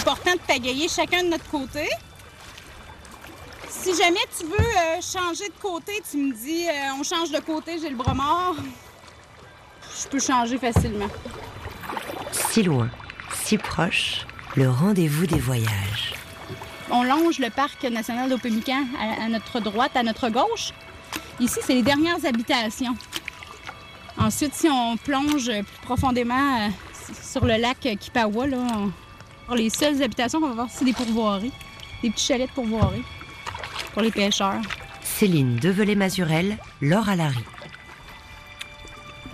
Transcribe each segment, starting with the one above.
important de pagayer chacun de notre côté. Si jamais tu veux euh, changer de côté, tu me dis euh, on change de côté, j'ai le bras mort. Je peux changer facilement. Si loin, si proche, le rendez-vous des voyages. On longe le parc national d'Opémican à, à notre droite, à notre gauche. Ici, c'est les dernières habitations. Ensuite, si on plonge plus profondément euh, sur le lac Kipawa, là, on- les seules habitations qu'on va voir, c'est des pourvoiries, des petits chalets de pourvoiries pour les pêcheurs. Céline Develay-Mazurel, Laure Alary.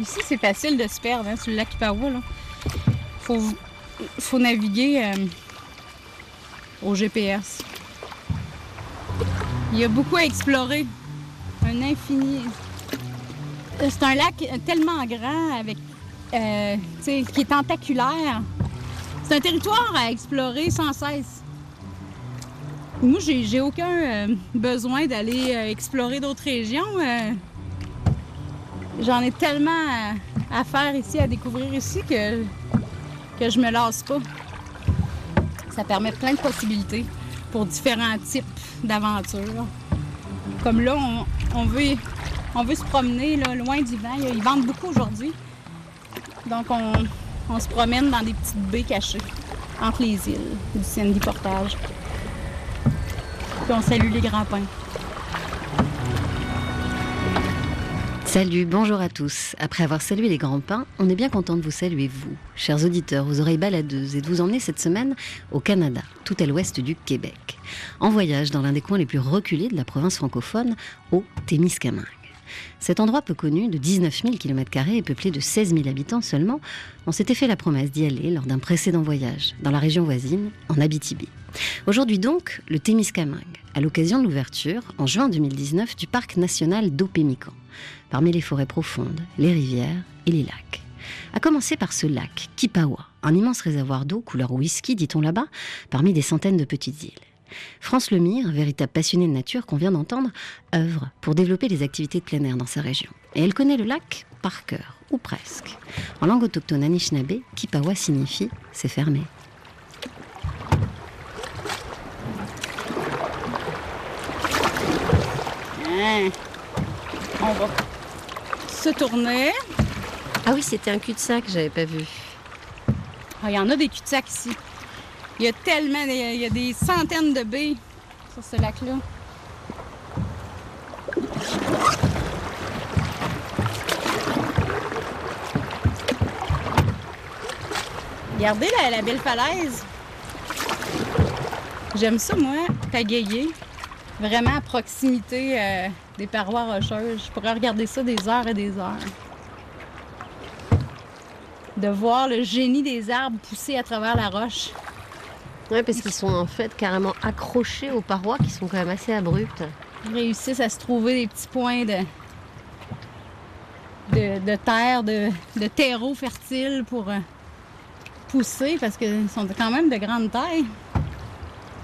Ici, c'est facile de se perdre hein, sur le lac Kipawa. Là. Faut, faut naviguer euh, au GPS. Il y a beaucoup à explorer. Un infini. Euh, C'est un lac tellement grand avec, euh, tu sais, qui est tentaculaire. C'est un territoire à explorer sans cesse. Moi, j'ai aucun euh, besoin d'aller euh, explorer d'autres régions. euh, J'en ai tellement à, à faire ici, à découvrir ici que, que je me lasse pas. Ça permet plein de possibilités pour différents types d'aventures. Comme là, on, on veut, on veut se promener là, loin du vent. Ils vendent beaucoup aujourd'hui. Donc, on, on se promène dans des petites baies cachées entre les îles du Sandy Portage. Puis on salue les grands pins. Salut, bonjour à tous. Après avoir salué les grands pins, on est bien content de vous saluer, vous, chers auditeurs aux oreilles baladeuses, et de vous emmener cette semaine au Canada, tout à l'ouest du Québec, en voyage dans l'un des coins les plus reculés de la province francophone, au Témiscamingue. Cet endroit peu connu, de 19 000 km et peuplé de 16 000 habitants seulement, on s'était fait la promesse d'y aller lors d'un précédent voyage, dans la région voisine, en Abitibi. Aujourd'hui donc, le Témiscamingue, à l'occasion de l'ouverture, en juin 2019, du parc national d'Opémican, parmi les forêts profondes, les rivières et les lacs. À commencer par ce lac, Kipawa, un immense réservoir d'eau couleur whisky, dit-on là-bas, parmi des centaines de petites îles. France Lemire, véritable passionnée de nature qu'on vient d'entendre, œuvre pour développer les activités de plein air dans sa région. Et elle connaît le lac par cœur, ou presque. En langue autochtone Anishinaabe, Kipawa signifie c'est fermé. Hein? On va se tourner. Ah oui, c'était un cul-de-sac, j'avais pas vu. Ah, Il y en a des cul-de-sac ici. Il y a tellement, il y a des centaines de baies sur ce lac-là. Regardez la, belle falaise. J'aime ça, moi, pagayer. Vraiment à proximité euh, des parois rocheuses. Je pourrais regarder ça des heures et des heures. De voir le génie des arbres pousser à travers la roche. Ouais, parce qu'ils sont en fait carrément accrochés aux parois qui sont quand même assez abruptes. Ils réussissent à se trouver des petits points de, de, de terre, de, de terreau fertile pour euh, pousser parce qu'ils sont quand même de grande taille.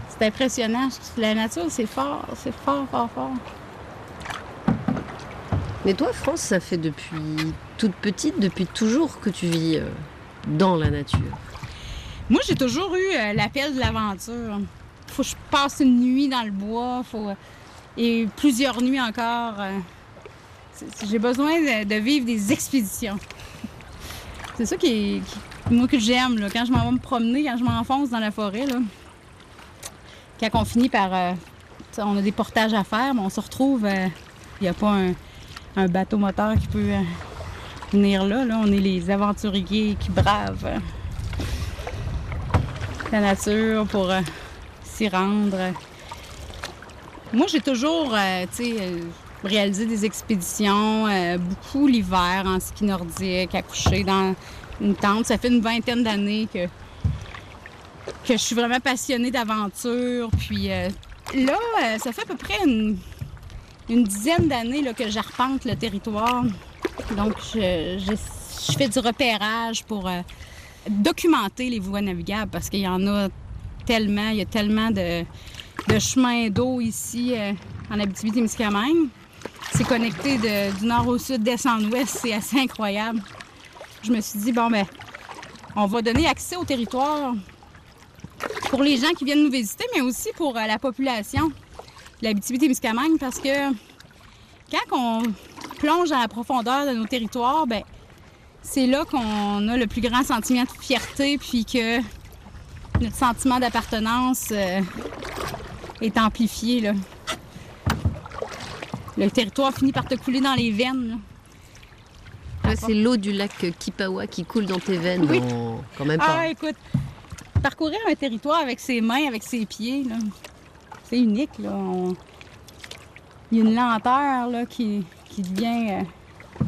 C'est impressionnant. La nature, c'est fort, c'est fort, fort, fort. Mais toi, France, ça fait depuis toute petite, depuis toujours que tu vis euh, dans la nature. Moi, j'ai toujours eu euh, l'appel de l'aventure. Faut que je passe une nuit dans le bois, faut et plusieurs nuits encore. euh, J'ai besoin de, vivre des expéditions. C'est ça qui moi que j'aime quand je m'en vais me promener, quand je m'enfonce dans la forêt là. Quand on finit par, euh, on a des portages à faire, mais on se retrouve, il n'y a pas un, bateau moteur qui peut venir là. On est les aventuriers qui bravent. La nature pour euh, s'y rendre. Moi, j'ai toujours, euh, euh, réalisé des expéditions, beaucoup l'hiver en ski nordique, à coucher dans une tente. Ça fait une vingtaine d'années que, que je suis vraiment passionnée d'aventure. Puis là, ça fait à peu près une, une dizaine d'années que j'arpente le territoire. Donc, je, fais du repérage pour documenter les voies navigables parce qu'il y en a tellement, il y a tellement de, chemins d'eau ici euh, en Abitibi-Témiscamingue. C'est connecté du nord au sud, d'est en ouest, c'est assez incroyable. Je me suis dit, bon, ben, on va donner accès au territoire pour les gens qui viennent nous visiter, mais aussi pour euh, la population de l'Abitibi-Témiscamingue, parce que quand on plonge dans la profondeur de nos territoires, ben c'est là qu'on a le plus grand sentiment de fierté, puis que notre sentiment d'appartenance euh, est amplifié. Là. Le territoire finit par te couler dans les veines. là. Là, c'est l'eau du lac Kipawa qui coule dans tes veines. Oui. Non, quand même pas. Ah, écoute, parcourir un territoire avec ses mains, avec ses pieds, là, c'est unique. Là. On- Il y a une lenteur là, qui, qui devient. euh,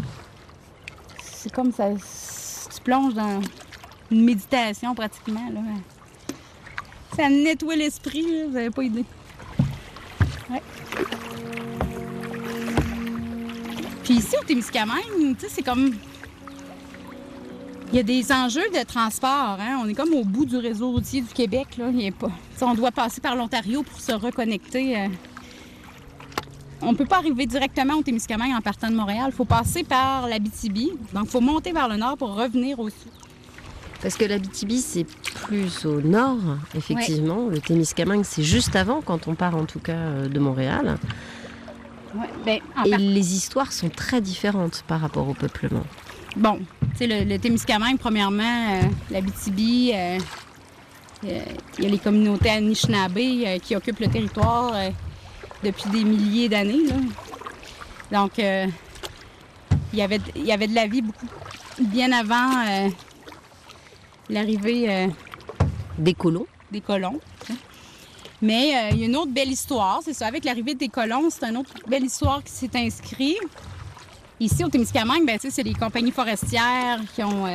C'est comme ça. Tu plonges dans une méditation pratiquement. Là. Ça nettoie l'esprit, vous n'avez pas idée. Puis ici, au Témiscamingue, tu sais, c'est comme il y a des enjeux de transport. Hein? On est comme au bout du réseau routier du Québec. Là. Y pas... On doit passer par l'Ontario pour se reconnecter. euh. On ne peut pas arriver directement au Témiscamingue en partant de Montréal. Il faut passer par l'Abitibi. Donc, il faut monter vers le nord pour revenir au sud. Parce que l'Abitibi, c'est plus au nord, effectivement. Le Témiscamingue, c'est juste avant, quand on part en tout cas euh, de Montréal. Ouais, ben, en Et les histoires sont très différentes par rapport au peuplement. Bon, tu sais, le, le Témiscamingue, premièrement, euh, l'Abitibi, euh, euh, il y a les communautés Anishinaabe qui occupent le territoire depuis des milliers d'années. Donc, euh, il y avait, il y avait de la vie beaucoup bien avant euh, l'arrivée euh, Des colons. des colons. sais. Mais il y a une autre belle histoire, c'est ça. Avec l'arrivée des colons, c'est une autre belle histoire qui s'est inscrite. Ici, au Témiscamingue, ben, c'est les compagnies forestières qui ont...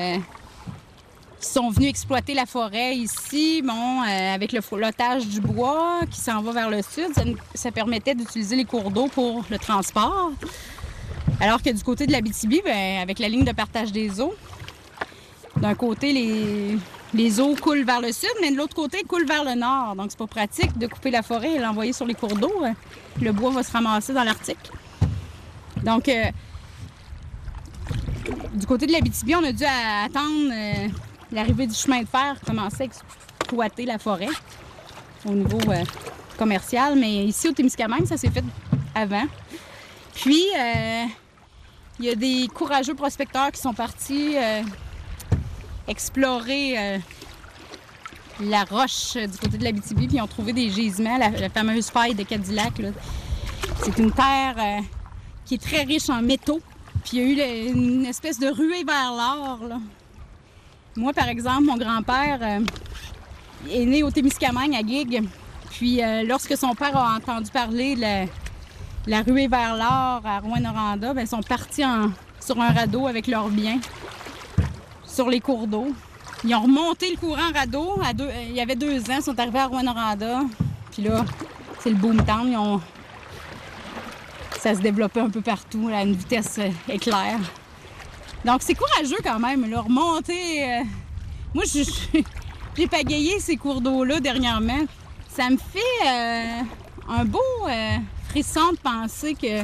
sont venues exploiter la forêt ici, bon, euh, avec le flottage du bois qui s'en va vers le sud. Ça, permettait d'utiliser les cours d'eau pour le transport. Alors que du côté de l'Abitibi, ben, avec la ligne de partage des eaux, d'un côté, les, les eaux coulent vers le sud, mais de l'autre côté, coulent vers le nord. Donc, c'est pas pratique de couper la forêt et l'envoyer sur les cours d'eau. Le bois va se ramasser dans l'Arctique. Donc, euh, du côté de l'Abitibi, on a dû attendre euh, l'arrivée du chemin de fer commencer à exploiter la forêt au niveau euh, commercial. Mais ici, au Témiscamingue, ça s'est fait avant. Puis, euh, il y a des courageux prospecteurs qui sont partis euh, explorer la roche du côté de l'Abitibi, puis ils ont trouvé des gisements, la, la fameuse faille de Cadillac. C'est une terre qui est très riche en métaux. Puis il y a eu une espèce de ruée vers l'or. Moi, par exemple, mon grand-père euh, est né au Témiscamingue, à Guigues. Puis euh, lorsque son père a entendu parler de la, ruée vers l'or à Rouen-Noranda, ben, ils sont partis sur un radeau avec leurs biens sur les cours d'eau. Ils ont remonté le courant radeau. Euh, il y avait deux ans, ils sont arrivés à Rouen-Noranda. Puis là, c'est le boom town. Ça se développait un peu partout à une vitesse éclair. Donc c'est courageux quand même, là, remonter. euh, Moi, j'ai pagayé ces cours d'eau-là dernièrement. Ça me fait euh, un beau euh, frisson de penser que,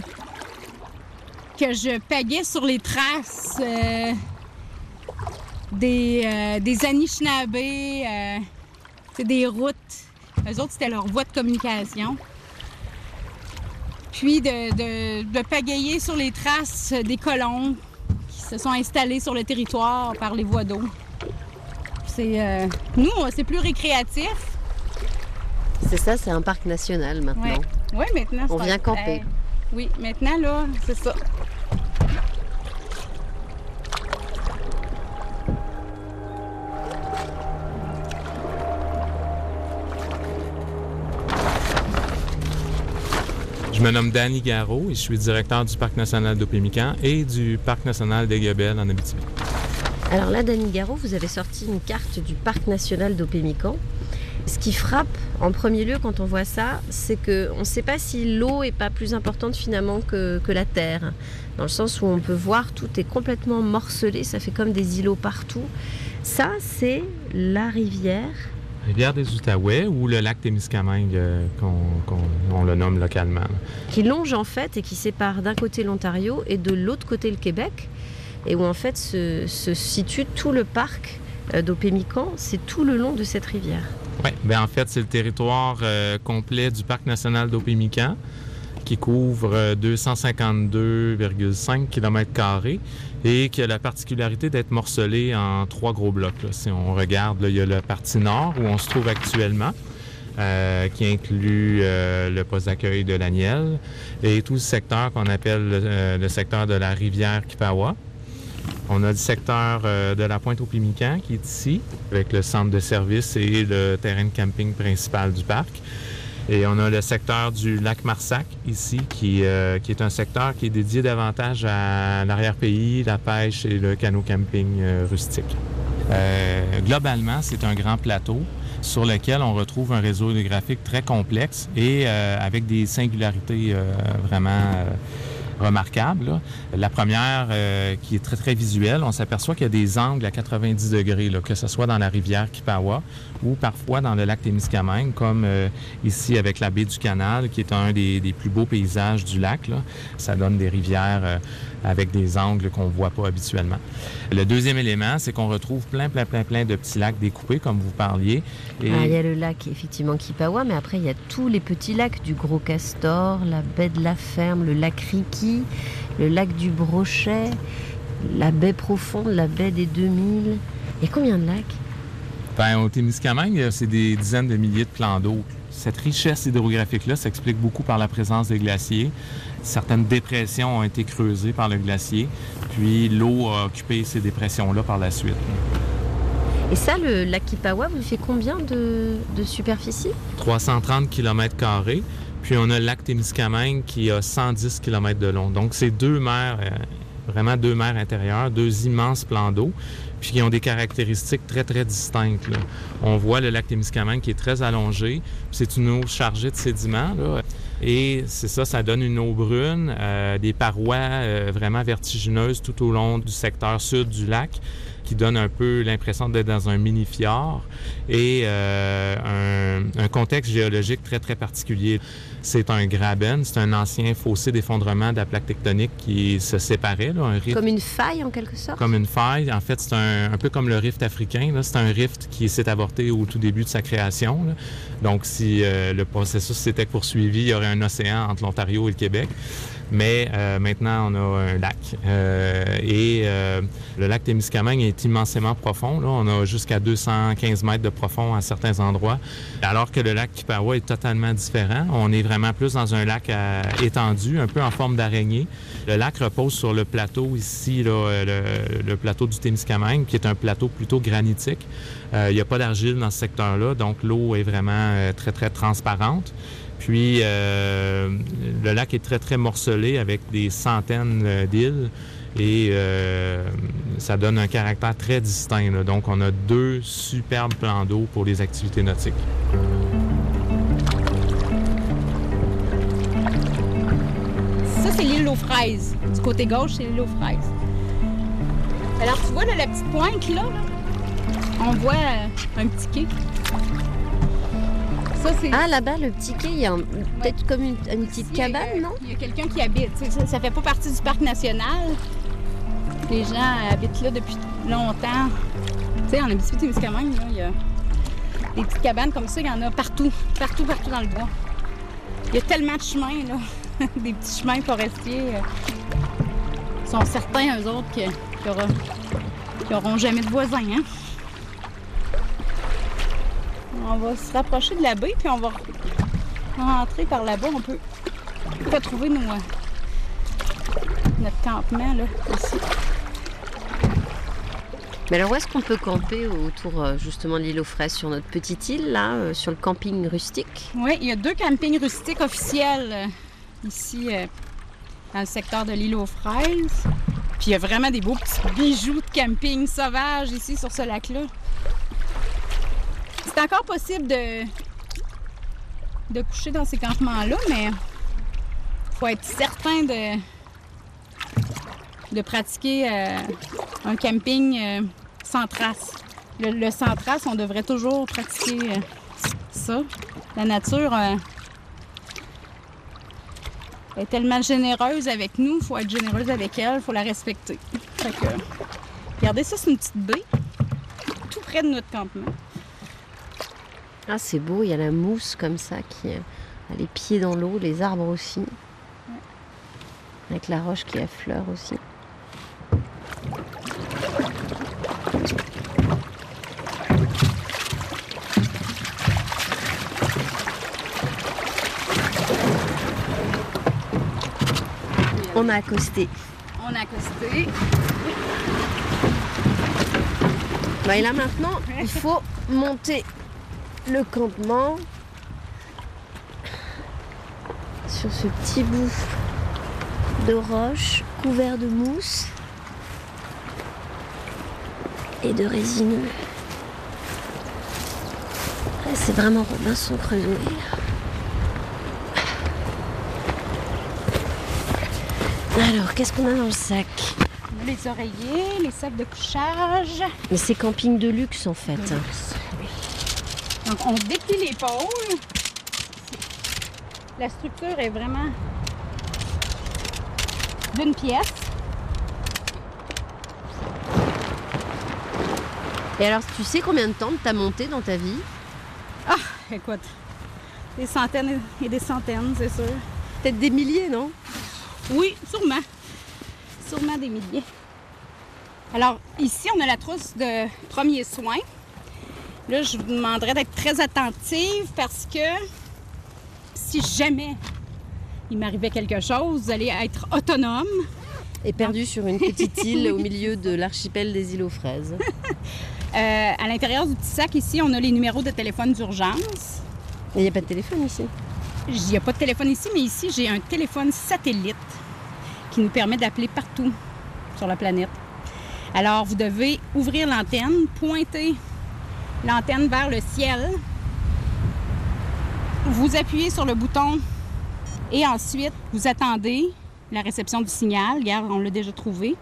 que je pagais sur les traces. des, des Anishinaabe, c'est des routes. Eux autres, c'était leur voie de communication. Puis de, de, pagayer sur les traces des colons se sont installés sur le territoire par les voies d'eau. C'est, euh, nous, c'est plus récréatif. C'est ça, c'est un parc national maintenant. Ouais. Oui, maintenant. On vient camper. Euh, oui, maintenant, là, c'est ça. Me nomme Danny Garot et je suis directeur du Parc national d'Opémican et du Parc national des Gabelles en Abitibi. Alors là, Dany Garot, vous avez sorti une carte du parc national d'Opémican. Ce qui frappe en premier lieu quand on voit ça, c'est qu'on ne sait pas si l'eau est pas plus importante finalement que, que la terre. Dans le sens où on peut voir tout est complètement morcelé, ça fait comme des îlots partout. Ça, c'est la rivière. Rivière des Outaouais ou le lac Témiscamingue, euh, qu'on on le nomme localement. qui longe en fait et qui sépare d'un côté l'Ontario et de l'autre côté le Québec, et où en fait se, se situe tout le parc euh, d'Opémican, c'est tout le long de cette rivière. Oui, bien en fait, c'est le territoire euh, complet du Parc national d'Opémican qui couvre 252,5 km et qui a la particularité d'être morcelé en trois gros blocs. Si on regarde, il y a la partie nord où on se trouve actuellement, euh, qui inclut euh, le poste d'accueil de l'Aniel et tout le secteur qu'on appelle le, le, secteur de la rivière Kipawa. On a le secteur de la pointe au Pimican qui est ici, avec le centre de service et le terrain de camping principal du parc. Et on a le secteur du lac Marsac ici, qui, euh, qui est un secteur qui est dédié davantage à l'arrière-pays, la pêche et le canot camping euh, rustique. Euh, globalement, c'est un grand plateau sur lequel on retrouve un réseau hydrographique très complexe et avec des singularités vraiment remarquables. Là. La première, euh, qui est très, très visuelle, on s'aperçoit qu'il y a des angles à 90 degrés, là, que ce soit dans la rivière Kipawa ou parfois dans le lac Témiscamingue, comme euh, ici avec la baie du Canal, qui est un des, plus beaux paysages du lac. Ça donne des rivières euh, avec des angles qu'on ne voit pas habituellement. Le deuxième élément, c'est qu'on retrouve plein, plein, plein, plein de petits lacs découpés, comme vous parliez. Et... Ah, il y a le lac, effectivement, Kipawa, mais après, il y a tous les petits lacs du Gros Castor, la baie de la Ferme, le lac Riki, le lac du Brochet, la baie profonde, la baie des 2000. Il y a combien de lacs? Ben, au Témiscamingue, c'est des dizaines de milliers de plans d'eau. Cette richesse hydrographique-là s'explique beaucoup par la présence des glaciers. Certaines dépressions ont été creusées par le glacier, puis l'eau a occupé ces dépressions-là par la suite. Et ça, le lac Kipawa, vous fait combien de, de superficie? 330 km. Puis on a le lac Témiscamingue qui a 110 km de long. Donc c'est deux mers, euh, vraiment deux mers intérieures, deux immenses plans d'eau puis qui ont des caractéristiques très, très distinctes. On voit le lac Témiscamingue qui est très allongé, c'est une eau chargée de sédiments. Et c'est ça, ça donne une eau brune, euh, des parois euh, vraiment vertigineuses tout au long du secteur sud du lac qui donne un peu l'impression d'être dans un mini-fjord et euh, un, un, contexte géologique très, très particulier. C'est un graben, c'est un ancien fossé d'effondrement de la plaque tectonique qui se séparait. Là, un rift, comme une faille, en quelque sorte? Comme une faille. En fait, c'est un, un, peu comme le rift africain. C'est un rift qui s'est avorté au tout début de sa création. Là. Donc, si euh, le processus s'était poursuivi, il y aurait un océan entre l'Ontario et le Québec. Mais euh, maintenant, on a un lac. Euh, et euh, le lac Témiscamingue est immensément profond. Là. On a jusqu'à 215 mètres de profond à certains endroits. Alors que le lac Kipawa est totalement différent. On est vraiment plus dans un lac à, étendu, un peu en forme d'araignée. Le lac repose sur le plateau ici, là, le, le, plateau du Témiscamingue, qui est un plateau plutôt granitique. Il n'y a pas d'argile dans ce secteur-là, donc l'eau est vraiment très, très transparente. Puis euh, le lac est très, très morcelé avec des centaines d'îles et euh, ça donne un caractère très distinct. Donc on a deux superbes plans d'eau pour les activités nautiques. Ça, c'est l'île aux fraises. Du côté gauche, c'est l'île aux fraises. Alors, tu vois la petite pointe, là, on voit euh, un petit quai. Ça, ah, là-bas, le petit quai, il y a peut-être ouais. comme une, une petite Ici, cabane, il y a, non? Il y a quelqu'un qui habite. Ça, ça fait pas partie du parc national. Les gens habitent là depuis longtemps. Tu sais, en Abitibi-Témiscamingue, il y a des petites cabanes comme ça, il y en a partout, partout, partout dans le bois. Il y a tellement de chemins, là, des petits chemins forestiers. Ils sont certains, eux autres, qu'ils n'auront jamais de voisins, hein? On va se rapprocher de la baie, puis on va rentrer par là-bas. On peut retrouver nos, notre campement, là, ici. Mais alors, où est-ce qu'on peut camper autour euh, justement de l'île aux fraises? Sur notre petite île, là, euh, sur le camping rustique? Oui, il y a deux campings rustiques officiels euh, ici, euh, dans le secteur de l'île aux fraises. Puis il y a vraiment des beaux petits bijoux de camping sauvage ici sur ce lac-là. C'est encore possible de, de coucher dans ces campements-là, mais faut être certain de, de pratiquer euh, un camping euh, sans trace. Le, sans trace, on devrait toujours pratiquer euh, ça. La nature est tellement généreuse avec nous, faut être généreuse avec elle, faut la respecter. Fait que, regardez ça, c'est une petite baie, tout près de notre campement. Ah, c'est beau, il y a la mousse comme ça qui a les pieds dans l'eau, les arbres aussi. Avec la roche qui affleure aussi. On a accosté. On a accosté. Bah, et là maintenant, il faut monter le campement sur ce petit bout de roche couvert de mousse et de résineux. C'est vraiment Robinson Crusoe. Alors, qu'est-ce qu'on a dans le sac? Les oreillers, les sacs de couchage. Mais c'est camping de luxe en fait. Donc, on déplie l'épaule. La structure est vraiment d'une pièce. Et alors, tu sais combien de temps t'as monté dans ta vie? Ah, écoute, des centaines et des centaines, c'est sûr. Peut-être des milliers, non? Oui, sûrement. Sûrement des milliers. Alors, ici, on a la trousse de premiers soins. Là, je vous demanderais d'être très attentive parce que si jamais il m'arrivait quelque chose, vous allez être autonome. Et perdu sur une petite île au milieu de l'archipel des îles aux fraises. Euh, à l'intérieur du petit sac, ici, on a les numéros de téléphone d'urgence. Il n'y a pas de téléphone ici Il n'y a pas de téléphone ici, mais ici, j'ai un téléphone satellite qui nous permet d'appeler partout sur la planète. Alors, vous devez ouvrir l'antenne, pointer l'antenne vers le ciel. Vous appuyez sur le bouton et ensuite, vous attendez la réception du signal. Regarde, on l'a déjà trouvé.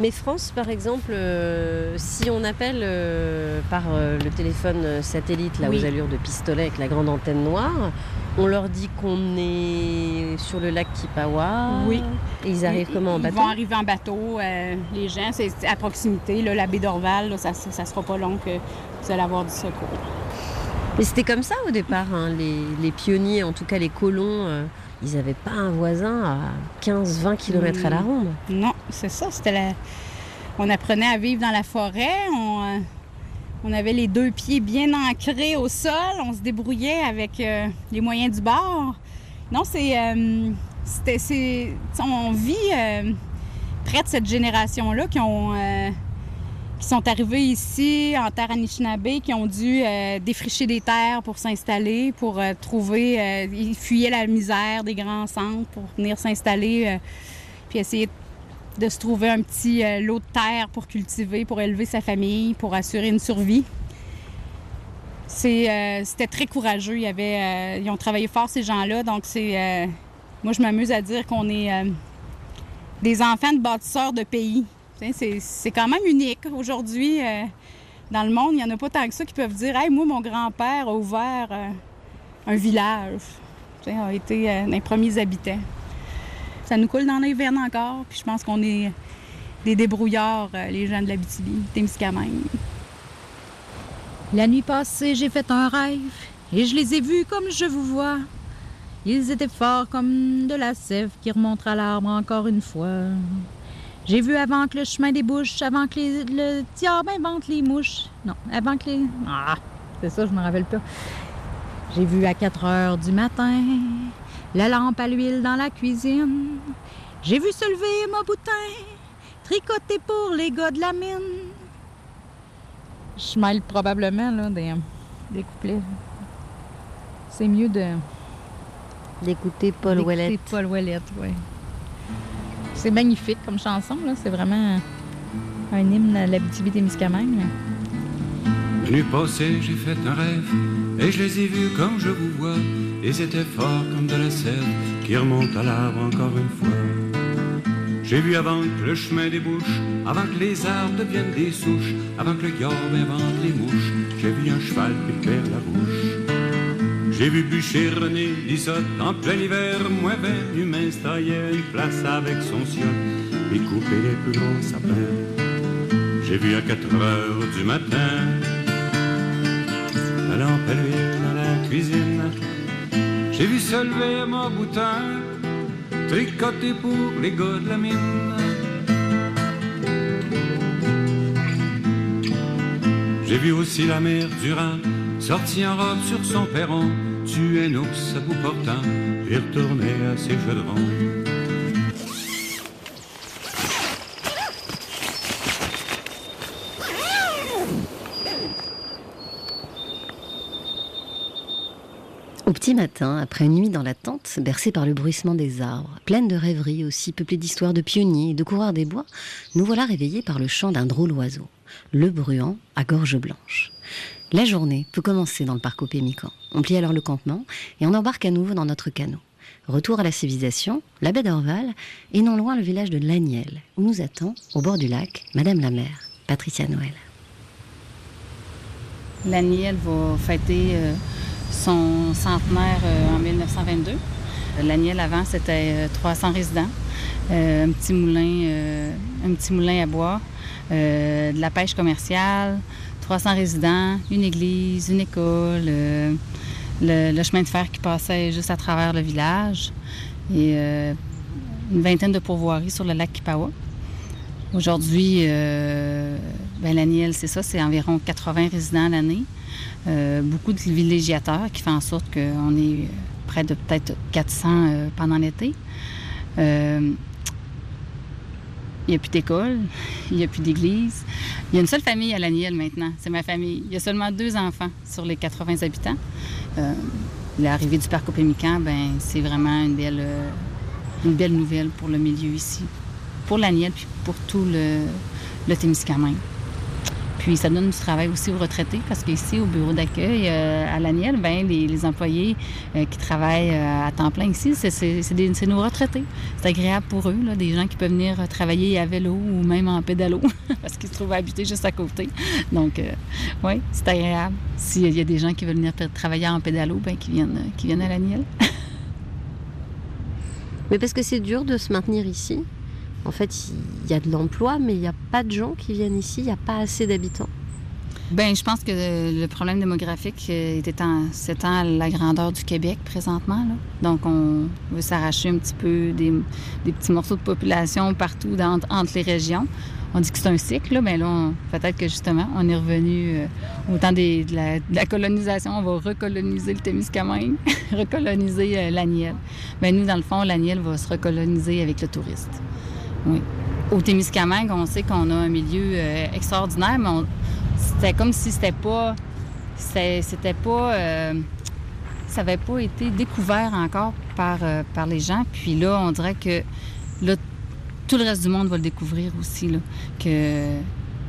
Mais France, par exemple, euh, si on appelle euh, par euh, le téléphone satellite, là, Oui. aux allures de pistolet avec la grande antenne noire, on leur dit qu'on est sur le lac Kipawa. Oui. Et ils arrivent Ils- comment en Ils bateau? vont arriver en bateau. euh, les gens, c'est à proximité. Là, la baie d'Orval, là, ça ne sera pas long que vous allez avoir du secours. Mais c'était comme ça au départ, hein, les, les pionniers, en tout cas les colons, euh, ils n'avaient pas un voisin à 15-20 km à la Mm. ronde. Non, c'est ça. C'était la... On apprenait à vivre dans la forêt. On, euh, on avait les deux pieds bien ancrés au sol. On se débrouillait avec euh, les moyens du bord. Non, c'est. euh, c'est- on vit euh, près de cette génération-là qui qui sont arrivés ici en terre Anishinaabe, qui ont dû défricher des terres pour s'installer, pour trouver. ils fuyaient la misère des grands centres pour venir s'installer, puis essayer de se trouver un petit euh, lot de terre pour cultiver, pour élever sa famille, pour assurer une survie. Euh, c'était très courageux. Euh, ils ont travaillé fort, ces gens-là. Donc, c'est, moi, je m'amuse à dire qu'on est des enfants de bâtisseurs de pays. C'est, quand même unique. Aujourd'hui, dans le monde, il n'y en a pas tant que ça qui peuvent dire Hey, moi, mon grand-père a ouvert un village. Tu sais, a été un des premiers habitants. Ça nous coule dans les veines encore. Puis je pense qu'on est des débrouillards, euh, les gens de la BTB, Témiscamingue. La nuit passée, j'ai fait un rêve et je les ai vus comme je vous vois. Ils étaient forts comme de la sève qui remonte à l'arbre encore une fois. J'ai vu avant que le chemin débouche, avant que les- le diable invente les mouches. Non, avant que les. Ah, c'est ça, je me rappelle pas. J'ai vu à 4 heures du matin la lampe à l'huile dans la cuisine. J'ai vu se lever mon boutin, tricoté pour les gars de la mine. Je mêle probablement là, des, des couplets. C'est mieux de. D'écouter Paul d'écouter Ouellet. Paul Ouellet, oui. C'est magnifique comme chanson, là. C'est vraiment un hymne à l'Abitibi-Témiscamingue. La nuit passée, j'ai fait un rêve, et je les ai vus comme je vous vois, et c'était fort comme de la sève qui remonte à l'arbre encore une fois. J'ai vu avant que le chemin débouche, avant que les arbres deviennent des souches, avant que le yorb invente les mouches, j'ai vu un cheval qui perd la bouche. J'ai vu bûcher René Lissotte en plein hiver, moins venu m'installer à une place avec son sion et couper les plus gros sapins. J'ai vu à 4 heures du matin la à l'huile cuisine. J'ai vu se lever mon boutin, tricoté pour les gars de la mine. J'ai vu aussi la mère Durand, sortie en robe sur son perron, tuer un ours à bout portant, et retourner à ses chaudrons. Petit matin, après une nuit dans la tente, bercée par le bruissement des arbres, pleine de rêveries aussi, peuplée d'histoires de pionniers et de coureurs des bois, nous voilà réveillés par le chant d'un drôle oiseau, le bruant à gorge blanche. La journée peut commencer dans le parc au Pémican. On plie alors le campement et on embarque à nouveau dans notre canot. Retour à la civilisation, la baie d'Orval et non loin le village de Lagniel, où nous attend, au bord du lac, Madame la maire, Patricia Noël. Lagniel va fêter euh, son centenaire euh, en 1922. L'Aniel avant, c'était 300 résidents, euh, un petit moulin, euh, un petit moulin à bois, de la pêche commerciale, 300 résidents, une église, une école, le, chemin de fer qui passait juste à travers le village et une vingtaine de pourvoiries sur le lac Kipawa. Aujourd'hui, ben, l'Aniel, c'est ça, c'est environ 80 résidents l'année. Euh, beaucoup de villégiateurs qui font en sorte qu'on est près de peut-être 400 euh, pendant l'été. Euh, il n'y a plus d'école, il n'y a plus d'église. Il y a une seule famille à Laniel maintenant, c'est ma famille. Il y a seulement deux enfants sur les 80 habitants. L'arrivée du parc au Pémican, ben, c'est vraiment une belle, une belle nouvelle pour le milieu ici, pour Laniel puis pour tout le, le Témiscamingue. Puis ça donne du travail aussi aux retraités parce qu'ici, au bureau d'accueil euh, à l'Aniel, ben, les, employés euh, qui travaillent euh, à temps plein ici, c'est nos retraités. C'est agréable pour eux, là, des gens qui peuvent venir travailler à vélo ou même en pédalo parce qu'ils se trouvent habités juste à côté. Donc, oui, c'est agréable. S'il y a des gens qui veulent venir travailler en pédalo, ben, qui, viennent, qui viennent à l'Aniel. Mais parce que c'est dur de se maintenir ici en fait, il y a de l'emploi, mais il n'y a pas de gens qui viennent ici, il n'y a pas assez d'habitants. Bien, je pense que le problème démographique est étant, s'étend à la grandeur du Québec présentement. Donc, on veut s'arracher un petit peu des, petits morceaux de population partout entre les régions. On dit que c'est un cycle, mais là, peut-être que justement, on est revenu euh, au temps de, la, colonisation. On va recoloniser le Témiscamingue, recoloniser euh, l'Aniel. Bien, nous, dans le fond, l'Aniel va se recoloniser avec le touriste. Oui. Au Témiscamingue, on sait qu'on a un milieu euh, extraordinaire, mais c'était comme si c'était pas. C'était pas. Euh, ça n'avait pas été découvert encore par, euh, par les gens. Puis là, on dirait que là, tout le reste du monde va le découvrir aussi, là, que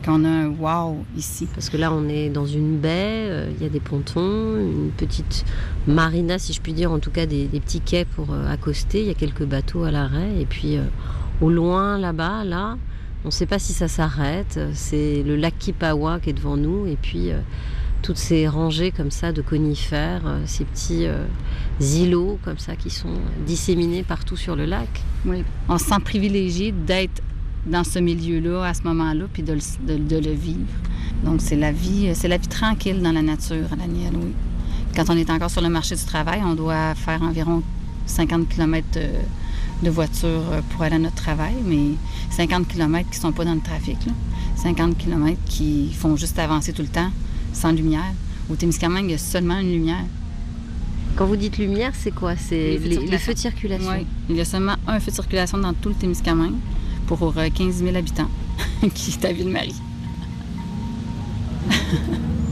qu'on a un wow ici. Parce que là, on est dans une baie, il y a des pontons, une petite marina, si je puis dire, en tout cas des, petits quais pour accoster. Il y a quelques bateaux à l'arrêt. Et puis, au loin, là-bas, là, on ne sait pas si ça s'arrête. C'est le lac Kipawa qui est devant nous. Et puis, euh, toutes ces rangées comme ça de conifères, euh, ces petits euh, îlots comme ça qui sont disséminés partout sur le lac. Oui, on se sent privilégié d'être dans ce milieu-là à ce moment-là, puis de le, vivre. Donc c'est la vie, c'est la vie tranquille dans la nature Daniel, oui. Quand on est encore sur le marché du travail, on doit faire environ 50 km de voitures euh, pour aller à notre travail, mais 50 km qui ne sont pas dans le trafic. 50 km qui font juste avancer tout le temps, sans lumière. Au Témiscamingue, il y a seulement une lumière. Quand vous dites lumière, c'est quoi? C'est les, feux de circulation Oui, il y a seulement un feu de circulation dans tout le Témiscamingue pour 15 euh, 000 habitants, qui est à Ville-Marie.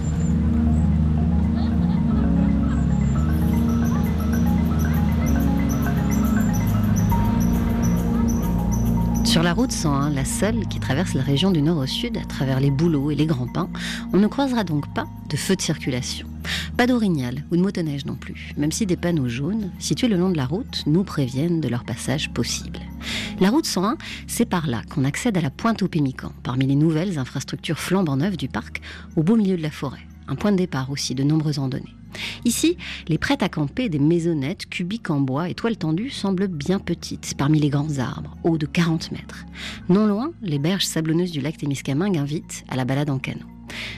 Sur la route 101, la seule qui traverse la région du nord au sud à travers les bouleaux et les grands pins, on ne croisera donc pas de feux de circulation. Pas d'orignal ou de motoneige non plus, même si des panneaux jaunes, situés le long de la route, nous préviennent de leur passage possible. La route 101, c'est par là qu'on accède à la pointe au Pémican, parmi les nouvelles infrastructures flambant neuves du parc, au beau milieu de la forêt. Un point de départ aussi de nombreuses randonnées. Ici, les prêts à camper des maisonnettes cubiques en bois et toiles tendues semblent bien petites parmi les grands arbres, hauts de 40 mètres. Non loin, les berges sablonneuses du lac Témiscamingue invitent à la balade en canot.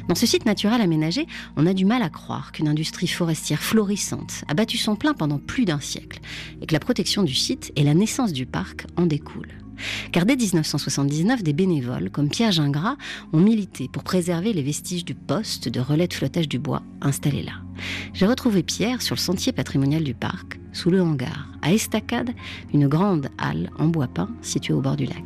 Dans ce site naturel aménagé, on a du mal à croire qu'une industrie forestière florissante a battu son plein pendant plus d'un siècle et que la protection du site et la naissance du parc en découlent. Car dès 1979, des bénévoles comme Pierre Gingras ont milité pour préserver les vestiges du poste de relais de flottage du bois installé là. J'ai retrouvé Pierre sur le sentier patrimonial du parc, sous le hangar, à Estacade, une grande halle en bois peint située au bord du lac.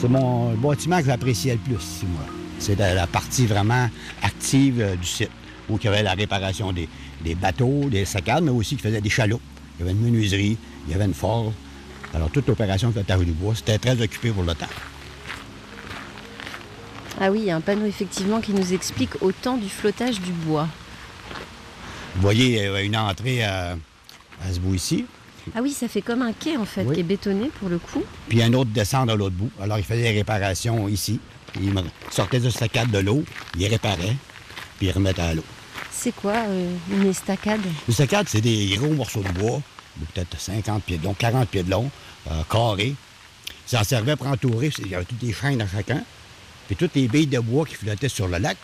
C'est mon bâtiment que j'appréciais le plus, moi. C'est la, partie vraiment active euh, du site, où il y avait la réparation des, bateaux, des saccades, mais aussi qui faisait des chaloupes. Il y avait une menuiserie, il y avait une forge. Alors, toute l'opération de flottage du bois, c'était très occupé pour le temps. Ah oui, il y a un panneau effectivement qui nous explique autant du flottage du bois. Vous voyez, il y a une entrée à, ce bout ici. Ah oui, ça fait comme un quai en fait, qui est bétonné pour le coup. Puis un autre descend à l'autre bout. Alors il faisait des réparations ici. Il sortait de stacade de l'eau, il réparait, puis il remettait à l'eau. C'est quoi euh, une estacade? Une estacade, c'est des gros morceaux de bois, peut-être 50 pieds de long, 40 pieds de long, euh, carrés. Ça servait pour entourer, il y avait toutes les chaînes à chacun. Puis toutes les billes de bois qui flottaient sur le lac,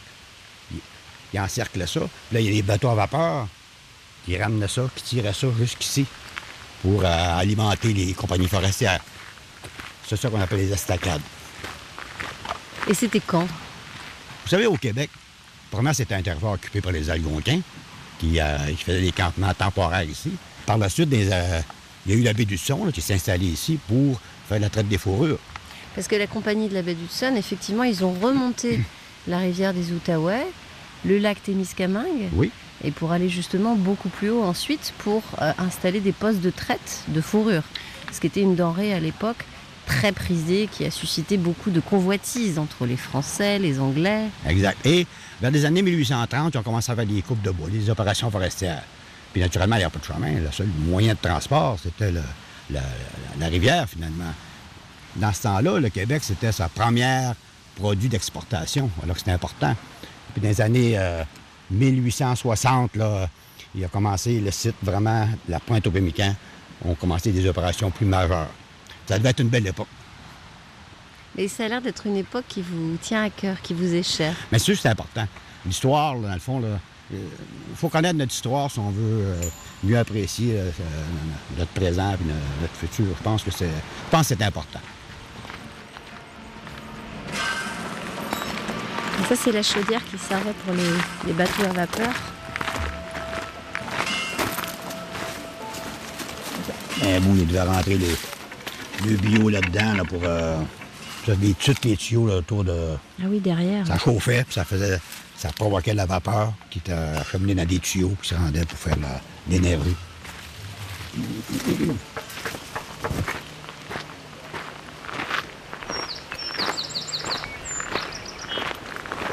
ils, encerclaient ça. Puis là, il y a des bateaux à vapeur qui ramenaient ça, qui tiraient ça jusqu'ici pour euh, alimenter les compagnies forestières. C'est ça qu'on appelle les estacades. Et c'était quand? Vous savez, au Québec, premièrement, c'était un territoire occupé par les Algonquins qui, euh, faisaient des campements temporaires ici. Par la suite, euh, il y a eu la baie du Son qui s'est installée ici pour faire la traite des fourrures. Parce que la compagnie de la baie du Sun, effectivement, ils ont remonté la rivière des Outaouais, le lac Témiscamingue. Oui. Et pour aller justement beaucoup plus haut ensuite pour euh, installer des postes de traite de fourrure. Ce qui était une denrée à l'époque très prisée, qui a suscité beaucoup de convoitises entre les Français, les Anglais. Exact. Et vers les années 1830, ils ont commencé à faire des coupes de bois, des opérations forestières. Puis naturellement, il n'y a pas de chemin. Le seul moyen de transport, c'était la rivière, finalement. Dans ce temps-là, le Québec, c'était sa première produit d'exportation, alors que c'était important. Puis dans les années 1860, euh, là, il a commencé le site vraiment, la pointe au Pémican, ont commencé des opérations plus majeures. Ça devait être une belle époque. Mais ça a l'air d'être une époque qui vous tient à cœur, qui vous est chère. Mais sûr, c'est important. L'histoire, dans le fond, il euh, faut connaître notre histoire si on veut euh, mieux apprécier notre présent et notre futur. Je pense que c'est, je pense que c'est important. ça, c'est la chaudière qui servait pour les, bateaux à vapeur. Eh, bon, il devait rentrer le, bio là-dedans pour euh, des, tous les tuyaux autour de. Ah oui, derrière. Ça chauffait, puis ça faisait. Ça provoquait la vapeur qui était acheminée dans des tuyaux qui se rendaient pour faire l'énergie.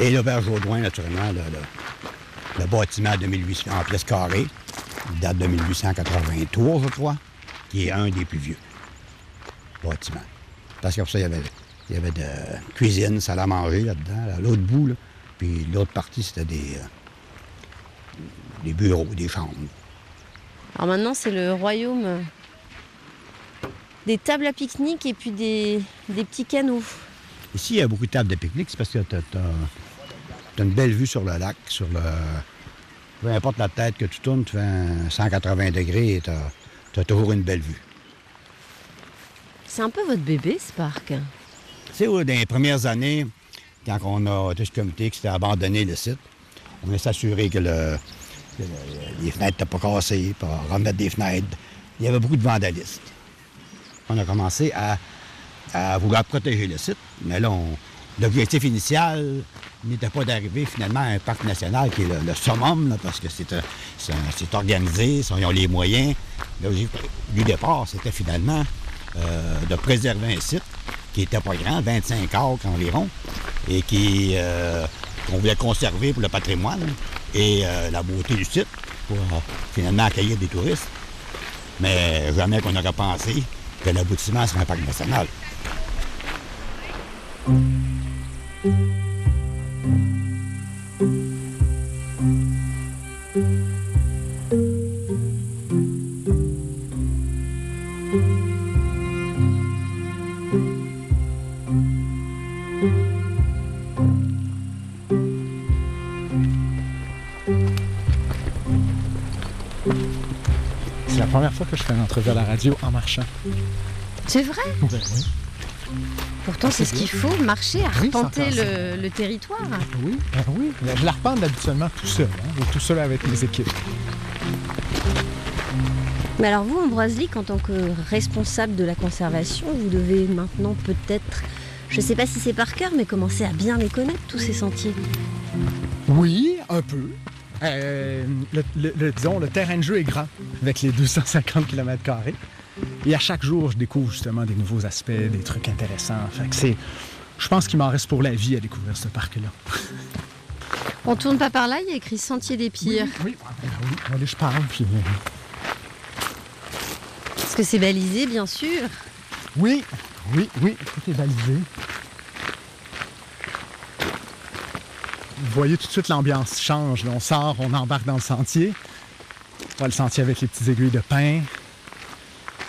Et l'auberge Audouin, naturellement, le, bâtiment de 1800, en pièces carrées, date de 1883, je crois, qui est un des plus vieux bâtiments. Parce que ça, il y avait, il y avait de cuisine, salle à manger là-dedans, à l'autre bout. Là. Puis l'autre partie, c'était des, euh, des bureaux, des chambres. Alors maintenant, c'est le royaume des tables à pique-nique et puis des, des petits canaux. Ici, il y a beaucoup de tables de pique-nique, c'est parce que tu as, une belle vue sur le lac, sur le. Peu importe la tête que tu tournes, tu fais 180 degrés et tu as, toujours une belle vue. C'est un peu votre bébé, ce parc. Tu sais, dans les premières années, quand on a été ce comité qui s'était abandonné le site, on a s'assurer que, les fenêtres n'étaient pas cassées, pour remettre des fenêtres. Il y avait beaucoup de vandalistes. On a commencé à, vouloir protéger le site, mais là, l'objectif initial, n'était pas d'arriver finalement à un parc national qui est le, summum, parce que c'est, organisé, ils ont les moyens. du départ, c'était finalement euh, de préserver un site qui n'était pas grand, 25 acres environ, et qui euh, qu'on voulait conserver pour le patrimoine et la beauté du site pour finalement accueillir des touristes. Mais jamais qu'on aurait pensé que l'aboutissement serait un parc national. Première fois que je fais une entrevue à la radio en marchant. C'est vrai Ben oui. Pourtant, c'est ce qu'il faut, marcher, arpenter le, le territoire. Oui, ben oui. Je la repente habituellement tout seul, hein, ou tout seul avec mes équipes. Mais alors vous, Ambroise Lick, en tant que responsable de la conservation, vous devez maintenant peut-être, je ne sais pas si c'est par cœur, mais commencer à bien les connaître, tous ces sentiers. Oui, un peu. Euh, le, le- le- disons, le terrain de jeu est grand, avec les 250 km. Et à chaque jour, je découvre justement des nouveaux aspects, des trucs intéressants. Fait que c'est. Je pense qu'il m'en reste pour la vie à découvrir ce parc-là. On tourne pas par là, il y a écrit Sentier des Pires. Oui, oui, oui. Allez, je parle, puis. euh, Parce que c'est balisé, bien sûr. Oui, oui, oui, tout est balisé. Vous voyez tout de suite l'ambiance change. là. On sort, on embarque dans le sentier. On voit le sentier avec les petites aiguilles de pin.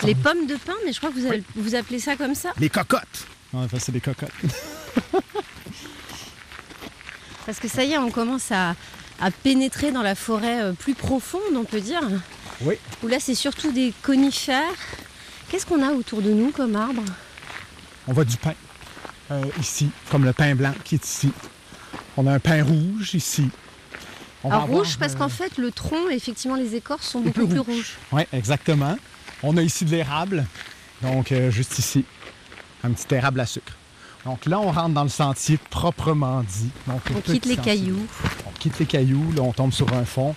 Les pommes de pin, mais je crois que vous, avez- vous appelez ça comme ça. Les cocottes. Ouais, ça, c'est des cocottes. Parce que ça y est, on commence à, à pénétrer dans la forêt euh, plus profonde, on peut dire. Oui. Où là, c'est surtout des conifères. Qu'est-ce qu'on a autour de nous comme arbre? On voit du pain euh, ici, comme le pain blanc qui est ici. On a un pain rouge ici. On Alors rouge, parce euh, qu'en fait, le tronc, effectivement, les écorces sont beaucoup plus rouge. rouges. Oui, exactement. On a ici de l'érable, donc euh, juste ici, un petit érable à sucre. Donc là, on rentre dans le sentier proprement dit. Donc, On quitte les sentier. cailloux. On quitte les cailloux, là, on tombe sur un fond.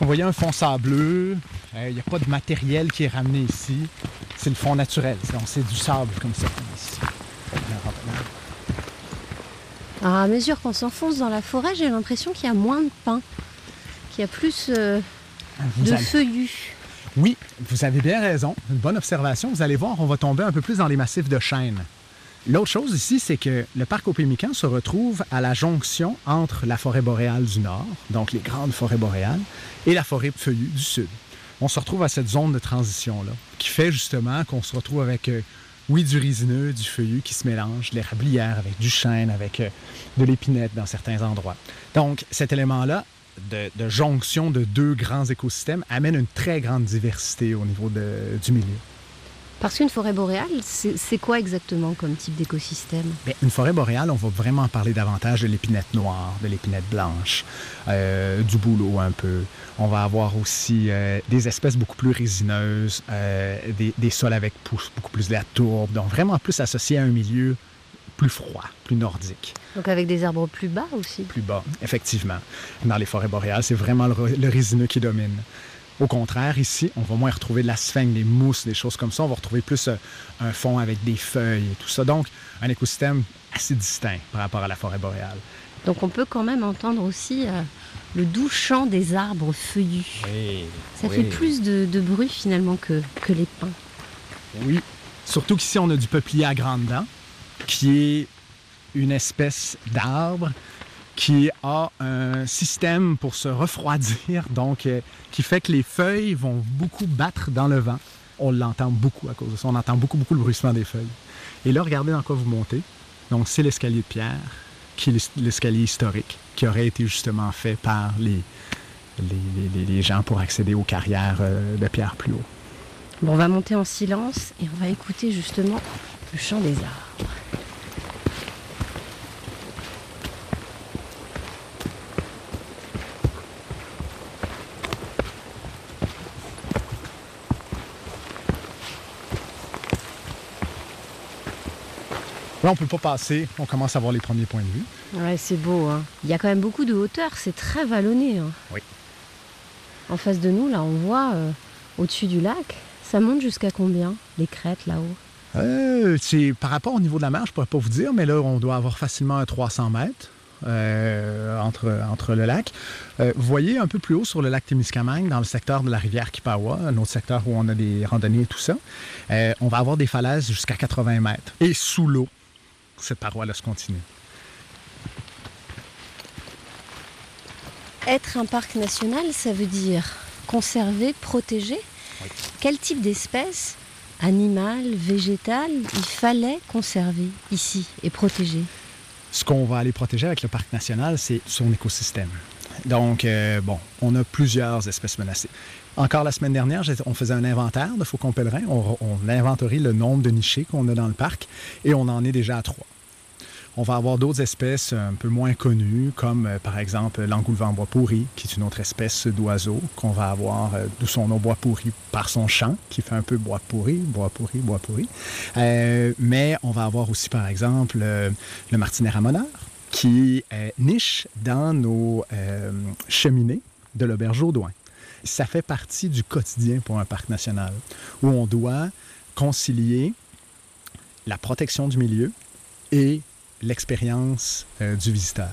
Vous voyez un fond sableux. Il n'y a pas de matériel qui est ramené ici. C'est le fond naturel. Donc, C'est du sable comme ça. ici. Là, rentre là. Alors, à mesure qu'on s'enfonce dans la forêt, j'ai l'impression qu'il y a moins de pins, qu'il y a plus euh, Vous de feuillus. Oui, vous avez bien raison. Une bonne observation. Vous allez voir, on va tomber un peu plus dans les massifs de chêne. L'autre chose ici, c'est que le parc Opémican se retrouve à la jonction entre la forêt boréale du nord, donc les grandes forêts boréales, et la forêt feuillue du sud. On se retrouve à cette zone de transition-là, qui fait justement qu'on se retrouve avec, euh, oui, du résineux, du feuillu qui se mélange, de l'érablière avec du chêne, avec euh, de l'épinette dans certains endroits. Donc, cet élément-là, de, de jonction de deux grands écosystèmes amène une très grande diversité au niveau de- du milieu. Parce qu'une forêt boréale, c'est quoi exactement comme type d'écosystème? Une forêt boréale, on va vraiment parler davantage de l'épinette noire, de l'épinette blanche, euh, du bouleau un peu. On va avoir aussi euh, des espèces beaucoup plus résineuses, euh, des, des sols avec pou- beaucoup plus de la tourbe, donc vraiment plus associés à un milieu plus froid, plus nordique. Donc avec des arbres plus bas aussi? plus bas, effectivement. Dans les forêts boréales, c'est vraiment le résineux qui domine. Au contraire, ici, on va moins retrouver de la des mousses, des choses comme ça. On va retrouver plus euh, un fond avec des feuilles et tout ça. Donc, un écosystème assez distinct par rapport à la forêt boréale. Donc on peut quand même entendre aussi euh, le doux chant des arbres feuillus. Oui. Ça fait plus de, de bruit finalement que, que les pins. Oui. Surtout qu'ici, on a du peuplier à grandes dents, qui est une espèce d'arbre qui a un système pour se refroidir, donc euh, qui fait que les feuilles vont beaucoup battre dans le vent. On l'entend beaucoup à cause de ça. On entend beaucoup, beaucoup le bruissement des feuilles. Et là, regardez dans quoi vous montez. Donc, c'est l'escalier de pierre, qui est l'es- l'escalier historique, qui aurait été justement fait par les, les, les- les gens pour accéder aux carrières euh, de pierre plus haut. Bon, on va monter en silence et on va écouter justement le chant des arbres. Là, on peut pas passer. On commence à voir les premiers points de vue. Ouais, c'est beau. Hein. Il y a quand même beaucoup de hauteur, c'est très vallonné. hein. Oui. En face de nous, là, on voit euh, au-dessus du lac. Ça monte jusqu'à combien Les crêtes là-haut? Euh, c'est par rapport au niveau de la mer, je pourrais pas vous dire, mais là, on doit avoir facilement un 300 mètres euh, entre, entre le lac. Euh, vous voyez un peu plus haut sur le lac Témiscamingue, dans le secteur de la rivière Kipawa, un autre secteur où on a des randonnées et tout ça, euh, on va avoir des falaises jusqu'à 80 mètres. Et sous l'eau, cette paroi-là se continue. Être un parc national, ça veut dire conserver, protéger. Oui. Quel type d'espèces, animales, végétales, il fallait conserver ici et protéger? Ce qu'on va aller protéger avec le parc national, c'est son écosystème. Donc, euh, bon, on a plusieurs espèces menacées. Encore la semaine dernière, on faisait un inventaire de faucons pèlerins. On, on inventorie le nombre de nichés qu'on a dans le parc et on en est déjà à trois. On va avoir d'autres espèces un peu moins connues, comme euh, par exemple l'engoulevent bois pourri, qui est une autre espèce d'oiseau qu'on va avoir, euh, d'où son nom bois pourri, par son chant, qui fait un peu bois pourri, bois pourri, bois pourri. Mais on va avoir aussi, par exemple, le martinet ramoneur, qui niche dans nos cheminées de l'auberge Audouin. Ça fait partie du quotidien pour un parc national, où on doit concilier la protection du milieu et l'expérience euh, du visiteur.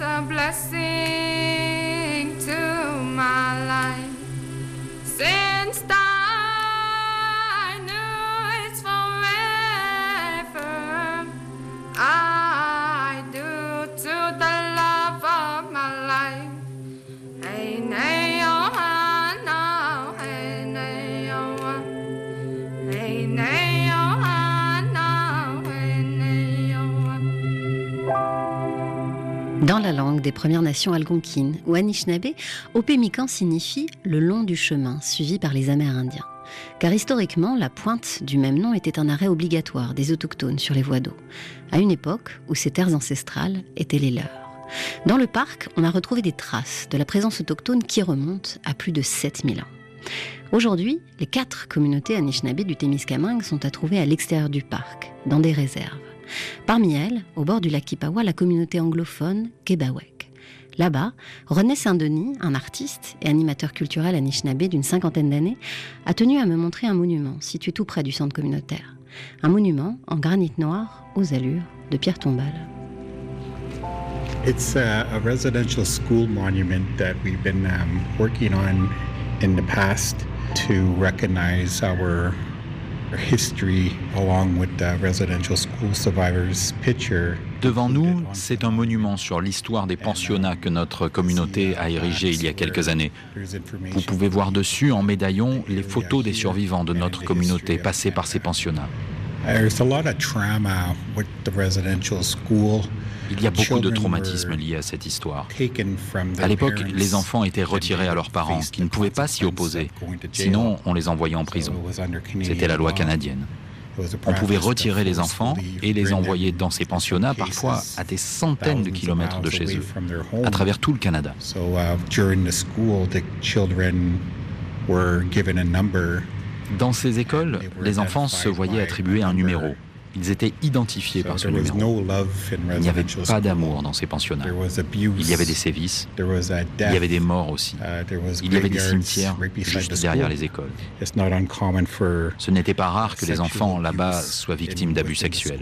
Dans la langue des Premières Nations algonquines ou Anishinaabe, Opémican signifie le long du chemin suivi par les Amérindiens. Car historiquement, la pointe du même nom était un arrêt obligatoire des autochtones sur les voies d'eau, à une époque où ces terres ancestrales étaient les leurs. Dans le parc, on a retrouvé des traces de la présence autochtone qui remontent à plus de 7000 ans. Aujourd'hui, les quatre communautés Anishinaabe du Témiscamingue sont à trouver à l'extérieur du parc, dans des réserves. Parmi elles, au bord du lac Kipawa, la communauté anglophone Kebawek. Là-bas, René Saint-Denis, un artiste et animateur culturel Anishinaabe d'une cinquantaine d'années, a tenu à me montrer un monument situé tout près du centre communautaire. Un monument en granit noir aux allures de pierre tombale. It's a, a residential school monument that we've been um, working on in the past to recognize our Devant nous, c'est un monument sur l'histoire des pensionnats que notre communauté a érigé il y a quelques années. Vous pouvez voir dessus, en médaillon, les photos des survivants de notre communauté passés par ces pensionnats. Il y a beaucoup de traumatismes liés à cette histoire. À l'époque, les enfants étaient retirés à leurs parents, qui ne pouvaient pas s'y opposer. Sinon, on les envoyait en prison. C'était la loi canadienne. On pouvait retirer les enfants et les envoyer dans ces pensionnats, parfois à des centaines de kilomètres de chez eux, à travers tout le Canada. Dans ces écoles, les enfants se voyaient attribuer un numéro. Ils étaient identifiés par ce numéro. Il n'y avait pas d'amour dans ces pensionnats. Il y avait des sévices, il y avait des morts aussi. Uh, il y avait des cimetières juste derrière les écoles. Ce n'était pas rare que les enfants là-bas soient victimes d'abus sexuels.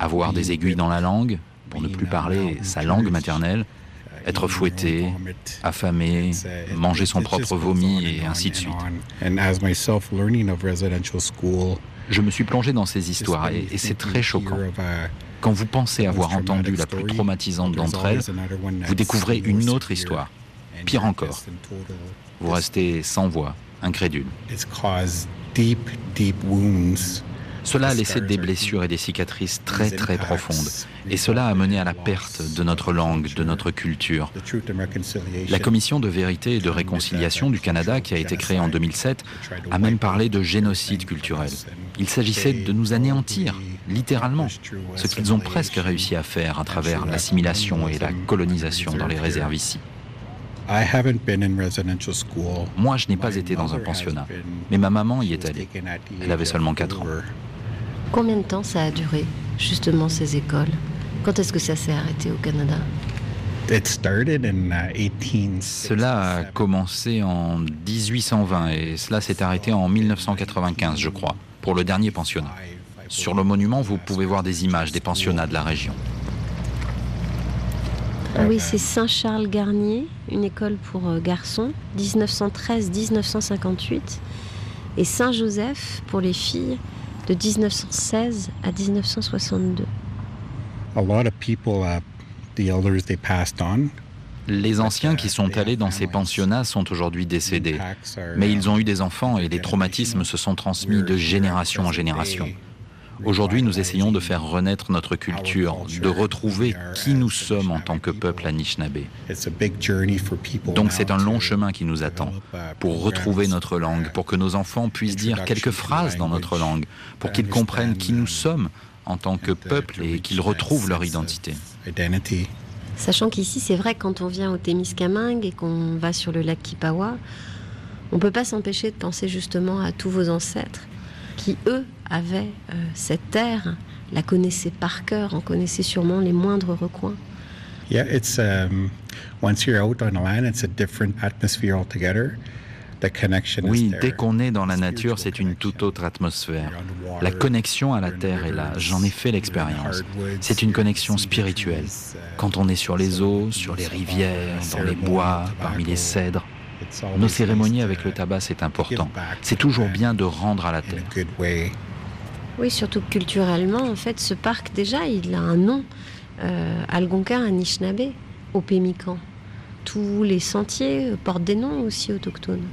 Avoir des aiguilles dans la langue pour ne plus parler sa langue maternelle, être fouetté, affamé, manger son propre vomi et ainsi de suite. Je me suis plongé dans ces histoires et, c'est très choquant. Quand vous pensez avoir entendu la plus traumatisante d'entre elles, vous découvrez une autre histoire. Pire encore, vous restez sans voix, incrédule. Cela a laissé des blessures et des cicatrices très très profondes. Et cela a mené à la perte de notre langue, de notre culture. La Commission de vérité et de réconciliation du Canada, qui a été créée en 2007, a même parlé de génocide culturel. Il s'agissait de nous anéantir, littéralement, ce qu'ils ont presque réussi à faire à travers l'assimilation et la colonisation dans les réserves ici. Moi, je n'ai pas été dans un pensionnat, mais ma maman y est allée. Elle avait seulement 4 ans. Combien de temps ça a duré, justement, ces écoles? Quand est-ce que ça s'est arrêté au Canada? Uh, cela a commencé en 1820 et cela s'est arrêté en 1995, je crois. pour le dernier pensionnat. Sur le monument, vous pouvez voir des images des pensionnats de la région. Ah oui, c'est Saint-Charles-Garnier, une école pour euh, garçons, 1913-1958, et Saint-Joseph pour les filles, de 1916 à 1962. A lot of people, uh, the elders, they passed on. Les anciens qui sont allés dans ces pensionnats sont aujourd'hui décédés, mais ils ont eu des enfants et les traumatismes se sont transmis de génération en génération. Aujourd'hui, nous essayons de faire renaître notre culture, de retrouver qui nous sommes en tant que peuple Anishinaabe. Donc c'est un long chemin qui nous attend pour retrouver notre langue, pour que nos enfants puissent dire quelques phrases dans notre langue, pour qu'ils comprennent qui nous sommes en tant que peuple et qu'ils retrouvent leur identité. Sachant qu'ici, c'est vrai, quand on vient au Témiscamingue et qu'on va sur le lac Kipawa, on ne peut pas s'empêcher de penser justement à tous vos ancêtres qui, eux, avaient euh, cette terre, la connaissaient par cœur, en connaissaient sûrement les moindres recoins. Yeah, it's um, once you're out on the land, it's a different atmosphere altogether. Oui, dès qu'on est dans la nature, c'est une toute autre atmosphère. La connexion à la terre est là, j'en ai fait l'expérience. C'est une connexion spirituelle. Quand on est sur les eaux, sur les rivières, dans les bois, parmi les cèdres, nos cérémonies avec le tabac, c'est important. C'est toujours bien de rendre à la terre. Oui, surtout culturellement, en fait, ce parc, déjà, il a un nom. Euh, Algonquin, Anishinaabe, au Pémican. Tous les sentiers portent des noms aussi autochtones.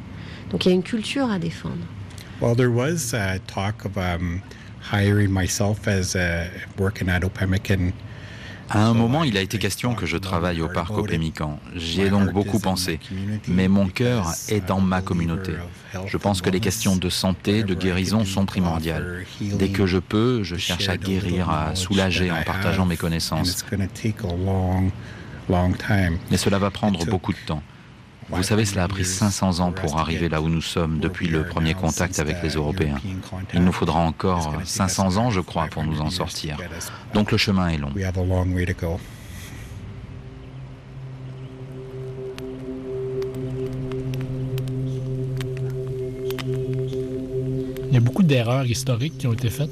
Donc il y a une culture à défendre. Well, there was a talk of um, hiring myself as a working at Opemican à un moment, il a été question que je travaille au parc Opémican. J'y ai donc beaucoup pensé. Mais mon cœur est dans ma communauté. Je pense que les questions de santé, de guérison sont primordiales. Dès que je peux, je cherche à guérir, à soulager en partageant mes connaissances. Mais cela va prendre beaucoup de temps. Vous savez, cela a pris 500 ans pour arriver là où nous sommes depuis le premier contact avec les Européens. Il nous faudra encore 500 ans, je crois, pour nous en sortir. Donc le chemin est long. Beaucoup d'erreurs historiques qui ont été faites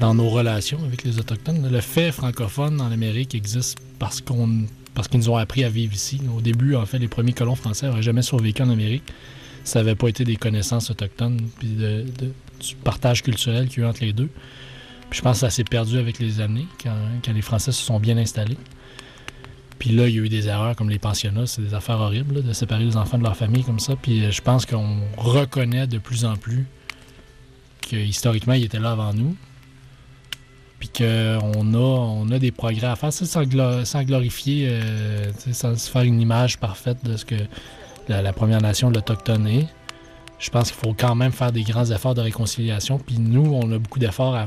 dans, nos relations avec les Autochtones. Le fait francophone en Amérique existe parce qu'ils nous ont appris à vivre ici. Au début, en fait, les premiers colons français n'auraient jamais survécu en Amérique. Ça n'avait pas été des connaissances autochtones, puis du partage culturel qu'il y a eu entre les deux. Je pense que ça s'est perdu avec les années, quand, les Français se sont bien installés. Puis là, il y a eu des erreurs comme les pensionnats, c'est des affaires horribles de séparer les enfants de leur famille comme ça. Puis euh, je pense qu'on reconnaît de plus en plus que historiquement, ils étaient là avant nous, puis qu'on a, on a des progrès à faire, ça, sans, glorifier, euh, sans se faire une image parfaite de ce que la, Première Nation, l'Autochtone est. Je pense qu'il faut quand même faire des grands efforts de réconciliation. Puis nous, on a beaucoup d'efforts à,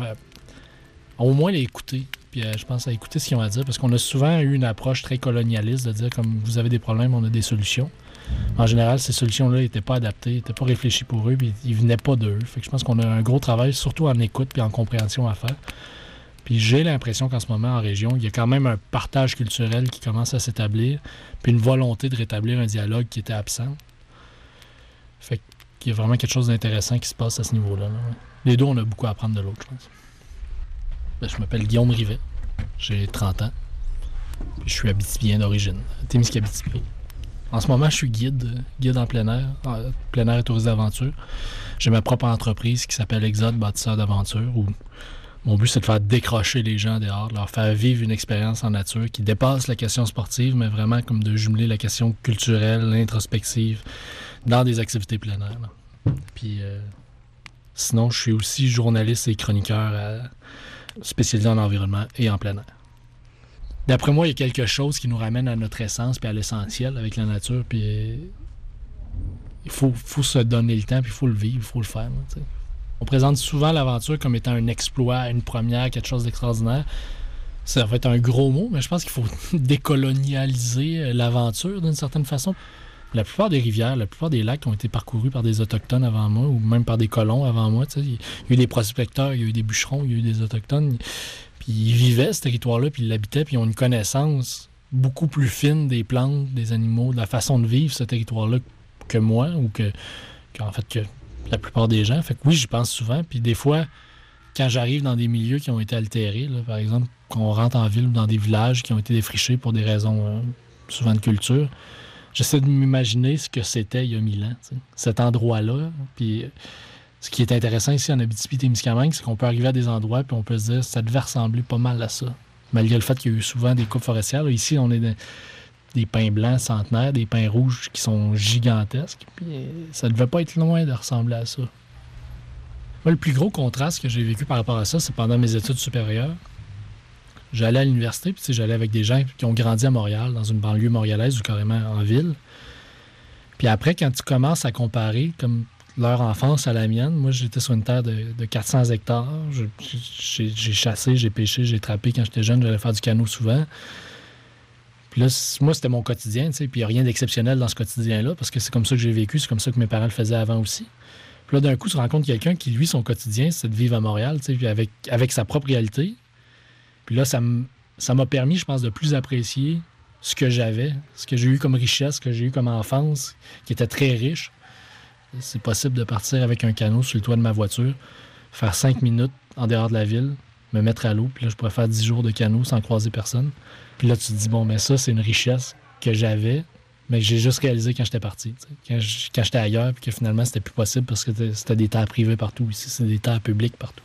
au moins les écouter. Puis euh, je pense à écouter ce qu'ils ont à dire, parce qu'on a souvent eu une approche très colonialiste de dire comme vous avez des problèmes, on a des solutions. En général, ces solutions-là n'étaient pas adaptées, n'étaient pas réfléchies pour eux, puis ils venaient pas d'eux. Fait que je pense qu'on a un gros travail, surtout en écoute puis en compréhension à faire. Puis j'ai l'impression qu'en ce moment, en région, il y a quand même un partage culturel qui commence à s'établir, puis une volonté de rétablir un dialogue qui était absent. Fait qu'il y a vraiment quelque chose d'intéressant qui se passe à ce niveau-là. Les deux, on a beaucoup à apprendre de l'autre, je pense. Ben, je m'appelle Guillaume Rivet. J'ai 30 ans. Je suis habitibien d'origine, Témiscamingue. En ce moment, je suis guide, guide en plein air, plein air et tourisme d'aventure. J'ai ma propre entreprise qui s'appelle Exode Bâtisseur d'aventure, où mon but, c'est de faire décrocher les gens dehors, de leur faire vivre une expérience en nature qui dépasse la question sportive, mais vraiment comme de jumeler la question culturelle, introspective, dans des activités plein air. Puis, euh, sinon, je suis aussi journaliste et chroniqueur euh, spécialisé en environnement et en plein air. D'après moi, il y a quelque chose qui nous ramène à notre essence puis à l'essentiel avec la nature. Puis il faut, faut, se donner le temps, puis il faut le vivre, il faut le faire. On présente souvent l'aventure comme étant un exploit, une première, quelque chose d'extraordinaire. Ça va être un gros mot, mais je pense qu'il faut décolonialiser l'aventure d'une certaine façon. La plupart des rivières, la plupart des lacs ont été parcourus par des autochtones avant moi, ou même par des colons avant moi. Il y a eu des prospecteurs, il y a eu des bûcherons, il y a eu des autochtones. Puis ils vivaient ce territoire-là, puis ils l'habitaient, puis ils ont une connaissance beaucoup plus fine des plantes, des animaux, de la façon de vivre ce territoire-là que moi, ou que, en fait, que la plupart des gens. Fait que oui, j'y pense souvent. Puis des fois, quand j'arrive dans des milieux qui ont été altérés, par exemple, quand on rentre en ville ou dans des villages qui ont été défrichés pour des raisons euh, souvent de culture, j'essaie de m'imaginer ce que c'était il y a mille ans, cet endroit-là. Puis ce qui est intéressant ici en Abitibi-Témiscamingue, c'est qu'on peut arriver à des endroits puis on peut se dire ça devait ressembler pas mal à ça. Malgré le fait qu'il y a eu souvent des coupes forestières. ici, on est des pins blancs centenaires, des pins rouges qui sont gigantesques. Puis ça devait pas être loin de ressembler à ça. le plus gros contraste que j'ai vécu par rapport à ça, c'est pendant mes études supérieures. J'allais à l'université, puis j'allais avec des gens qui ont grandi à Montréal, dans une banlieue montréalaise ou carrément en ville. Puis après, quand tu commences à comparer comme leur enfance à la mienne, moi j'étais sur une terre de, 400 hectares. J'ai chassé, j'ai pêché, j'ai trappé quand j'étais jeune, j'allais faire du canot souvent. Puis là, moi, c'était mon quotidien, tu sais, puis il n'y a rien d'exceptionnel dans ce quotidien-là, parce que c'est comme ça que j'ai vécu, c'est comme ça que mes parents le faisaient avant aussi. Puis là, d'un coup, tu rencontres quelqu'un qui, lui, son quotidien, c'est de vivre à Montréal, tu sais, puis avec, avec sa propre réalité, puis là, ça m'a permis, je pense, de plus apprécier ce que j'avais, ce que j'ai eu comme richesse, ce que j'ai eu comme enfance, qui était très riche. C'est possible de partir avec un canot sur le toit de ma voiture, faire cinq minutes en dehors de la ville, me mettre à l'eau, puis là, je pourrais faire dix jours de canot sans croiser personne. Puis là, tu te dis, bon, mais ça, c'est une richesse que j'avais, mais que j'ai juste réalisé quand j'étais parti. Quand j'étais ailleurs, puis que finalement, c'était plus possible parce que c'était des terres privées partout. Ici, c'est des terres publiques partout.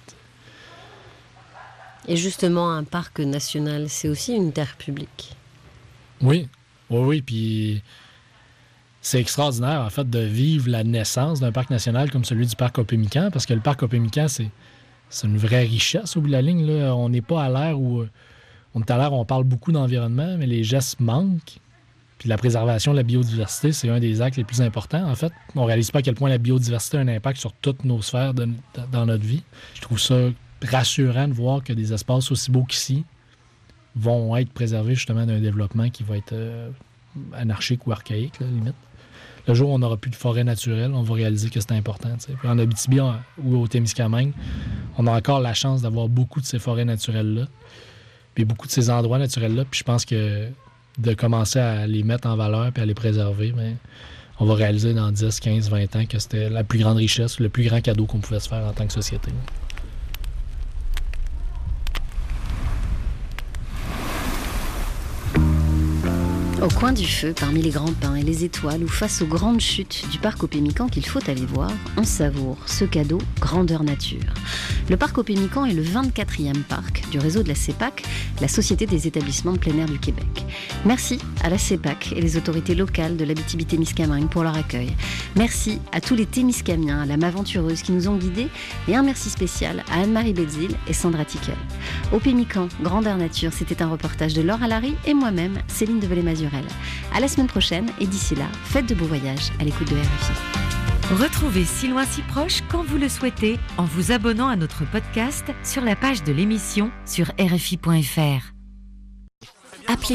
Et justement, un parc national, c'est aussi une terre publique. Oui, oui, oui. Puis c'est extraordinaire, en fait, de vivre la naissance d'un parc national comme celui du parc Opémican, parce que le parc Opémican, c'est, c'est une vraie richesse au bout de la ligne. On n'est pas à l'ère où. On est à l'ère où on parle beaucoup d'environnement, mais les gestes manquent. Puis la préservation de la biodiversité, c'est un des actes les plus importants. En fait, on réalise pas à quel point la biodiversité a un impact sur toutes nos sphères dans notre vie. Je trouve ça rassurant de voir que des espaces aussi beaux qu'ici vont être préservés justement d'un développement qui va être euh, anarchique ou archaïque, limite. Le jour où on n'aura plus de forêt naturelle, on va réaliser que c'est important. en Abitibi ou au Témiscamingue, on a encore la chance d'avoir beaucoup de ces forêts naturelles-là, puis beaucoup de ces endroits naturels-là. Puis je pense que de commencer à les mettre en valeur puis à les préserver, mais on va réaliser dans 10, 15, 20 ans que c'était la plus grande richesse, le plus grand cadeau qu'on pouvait se faire en tant que société. Au coin du feu, parmi les grands pins et les étoiles, ou face aux grandes chutes du parc Opémican qu'il faut aller voir, on savoure ce cadeau grandeur nature. Le parc Opémican est le 24e parc du réseau de la CEPAC, la Société des établissements de plein air du Québec. Merci à la CEPAC et les autorités locales de l'Abitibi-Témiscamingue pour leur accueil. Merci à tous les Témiscamiens, à l'âme aventureuse qui nous ont guidés, et un merci spécial à Anne-Marie Belzil et Sandra Tickel. Opémican, grandeur nature, c'était un reportage de Laure Allary et moi-même, Céline de mazurel à la semaine prochaine et d'ici là, faites de beaux voyages à l'écoute de RFI. Retrouvez Si loin si proche quand vous le souhaitez en vous abonnant à notre podcast sur la page de l'émission sur rfi.fr. Appelez